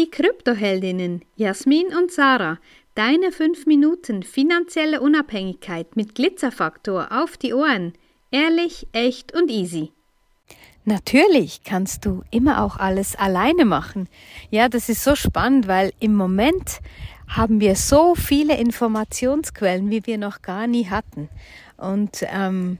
Die Kryptoheldinnen Jasmin und Sarah, deine 5 Minuten finanzielle Unabhängigkeit mit Glitzerfaktor auf die Ohren. Ehrlich, echt und easy. Natürlich kannst du immer auch alles alleine machen. Ja, das ist so spannend, weil im Moment haben wir so viele Informationsquellen, wie wir noch gar nie hatten. Und ähm,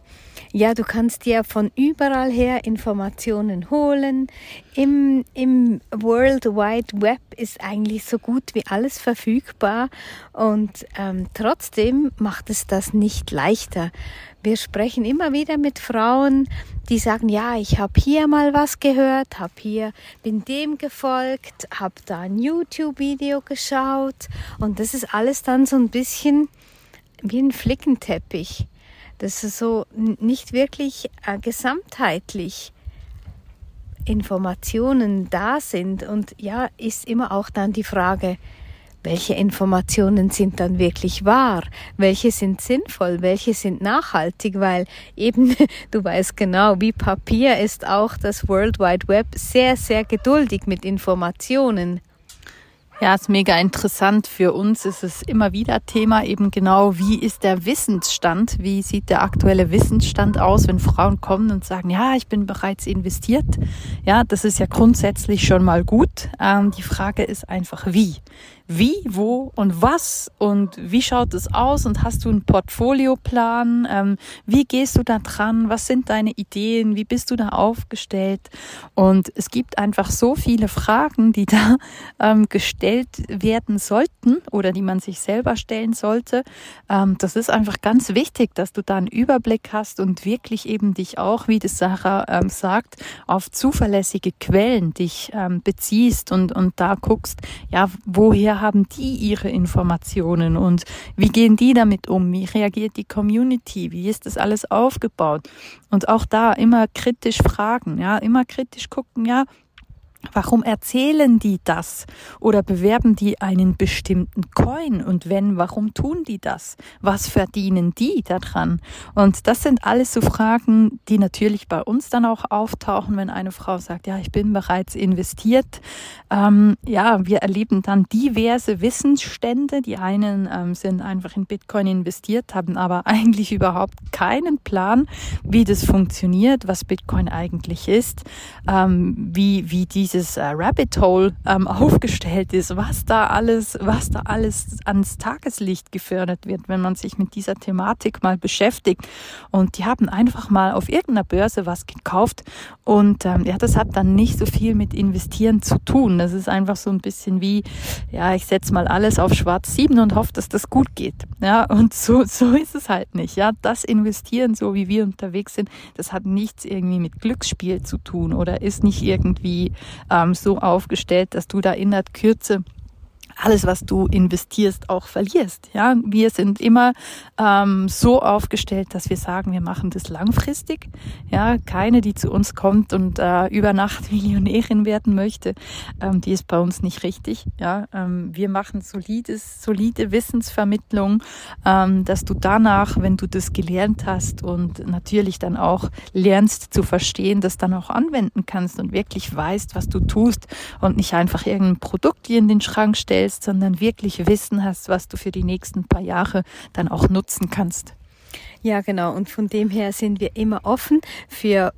ja, du kannst dir von überall her Informationen holen. Im, Im World Wide Web ist eigentlich so gut wie alles verfügbar und ähm, trotzdem macht es das nicht leichter. Wir sprechen immer wieder mit Frauen, die sagen, ja, ich habe hier mal was gehört, habe hier, bin dem gefolgt, habe da ein YouTube-Video geschaut und das ist alles dann so ein bisschen wie ein Flickenteppich dass es so nicht wirklich äh, gesamtheitlich Informationen da sind. Und ja, ist immer auch dann die Frage, welche Informationen sind dann wirklich wahr? Welche sind sinnvoll? Welche sind nachhaltig? Weil eben, du weißt genau, wie Papier ist auch das World Wide Web sehr, sehr geduldig mit Informationen. Ja, ist mega interessant. Für uns ist es immer wieder Thema eben genau, wie ist der Wissensstand? Wie sieht der aktuelle Wissensstand aus, wenn Frauen kommen und sagen, ja, ich bin bereits investiert? Ja, das ist ja grundsätzlich schon mal gut. Ähm, die Frage ist einfach, wie? wie, wo und was und wie schaut es aus und hast du einen Portfolioplan? Ähm, wie gehst du da dran? Was sind deine Ideen? Wie bist du da aufgestellt? Und es gibt einfach so viele Fragen, die da ähm, gestellt werden sollten oder die man sich selber stellen sollte. Ähm, das ist einfach ganz wichtig, dass du da einen Überblick hast und wirklich eben dich auch, wie das Sarah ähm, sagt, auf zuverlässige Quellen dich ähm, beziehst und, und da guckst, ja, woher haben die ihre Informationen und wie gehen die damit um? Wie reagiert die Community? Wie ist das alles aufgebaut? Und auch da immer kritisch fragen, ja, immer kritisch gucken, ja, Warum erzählen die das? Oder bewerben die einen bestimmten Coin? Und wenn, warum tun die das? Was verdienen die daran? Und das sind alles so Fragen, die natürlich bei uns dann auch auftauchen, wenn eine Frau sagt, ja, ich bin bereits investiert. Ähm, ja, wir erleben dann diverse Wissensstände. Die einen ähm, sind einfach in Bitcoin investiert, haben aber eigentlich überhaupt keinen Plan, wie das funktioniert, was Bitcoin eigentlich ist, ähm, wie, wie die dieses äh, Rabbit Hole ähm, aufgestellt ist, was da alles, was da alles ans Tageslicht gefördert wird, wenn man sich mit dieser Thematik mal beschäftigt. Und die haben einfach mal auf irgendeiner Börse was gekauft und ähm, ja, das hat dann nicht so viel mit Investieren zu tun. Das ist einfach so ein bisschen wie, ja, ich setze mal alles auf Schwarz 7 und hoffe, dass das gut geht. Ja, und so, so ist es halt nicht. Ja, das Investieren, so wie wir unterwegs sind, das hat nichts irgendwie mit Glücksspiel zu tun oder ist nicht irgendwie ähm, so aufgestellt, dass du da in der Kürze alles, was du investierst, auch verlierst. Ja, wir sind immer ähm, so aufgestellt, dass wir sagen, wir machen das langfristig. Ja, keine, die zu uns kommt und äh, über Nacht Millionärin werden möchte, ähm, die ist bei uns nicht richtig. Ja, ähm, wir machen solides, solide Wissensvermittlung, ähm, dass du danach, wenn du das gelernt hast und natürlich dann auch lernst zu verstehen, das dann auch anwenden kannst und wirklich weißt, was du tust und nicht einfach irgendein Produkt dir in den Schrank stellst stellst, sondern wirklich Wissen hast, was du für die nächsten paar Jahre dann auch nutzen kannst. Ja, genau. Und von dem her sind wir immer offen für,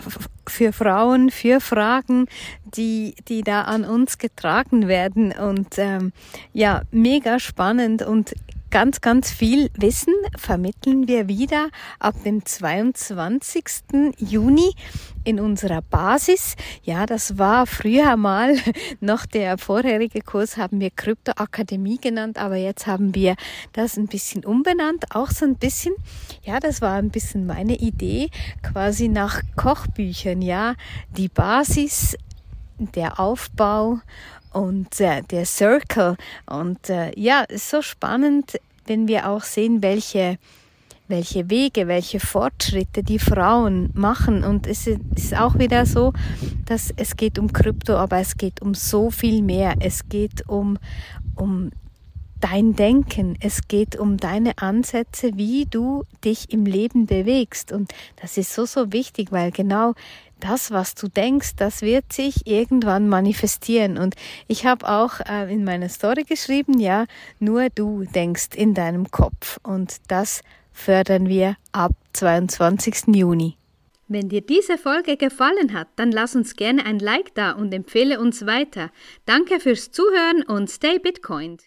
für Frauen, für Fragen, die, die da an uns getragen werden. Und ähm, ja, mega spannend und ganz, ganz viel Wissen vermitteln wir wieder ab dem 22. Juni in unserer Basis. Ja, das war früher mal noch der vorherige Kurs, haben wir Kryptoakademie genannt, aber jetzt haben wir das ein bisschen umbenannt, auch so ein bisschen. Ja, das war ein bisschen meine Idee, quasi nach Kochbüchern, ja, die Basis, der Aufbau und äh, der Circle. Und äh, ja, ist so spannend, wenn wir auch sehen, welche, welche Wege, welche Fortschritte die Frauen machen. Und es ist auch wieder so, dass es geht um Krypto, aber es geht um so viel mehr. Es geht um, um dein Denken, es geht um deine Ansätze, wie du dich im Leben bewegst. Und das ist so, so wichtig, weil genau das, was du denkst, das wird sich irgendwann manifestieren. Und ich habe auch äh, in meiner Story geschrieben, ja, nur du denkst in deinem Kopf. Und das fördern wir ab 22. Juni. Wenn dir diese Folge gefallen hat, dann lass uns gerne ein Like da und empfehle uns weiter. Danke fürs Zuhören und stay Bitcoin.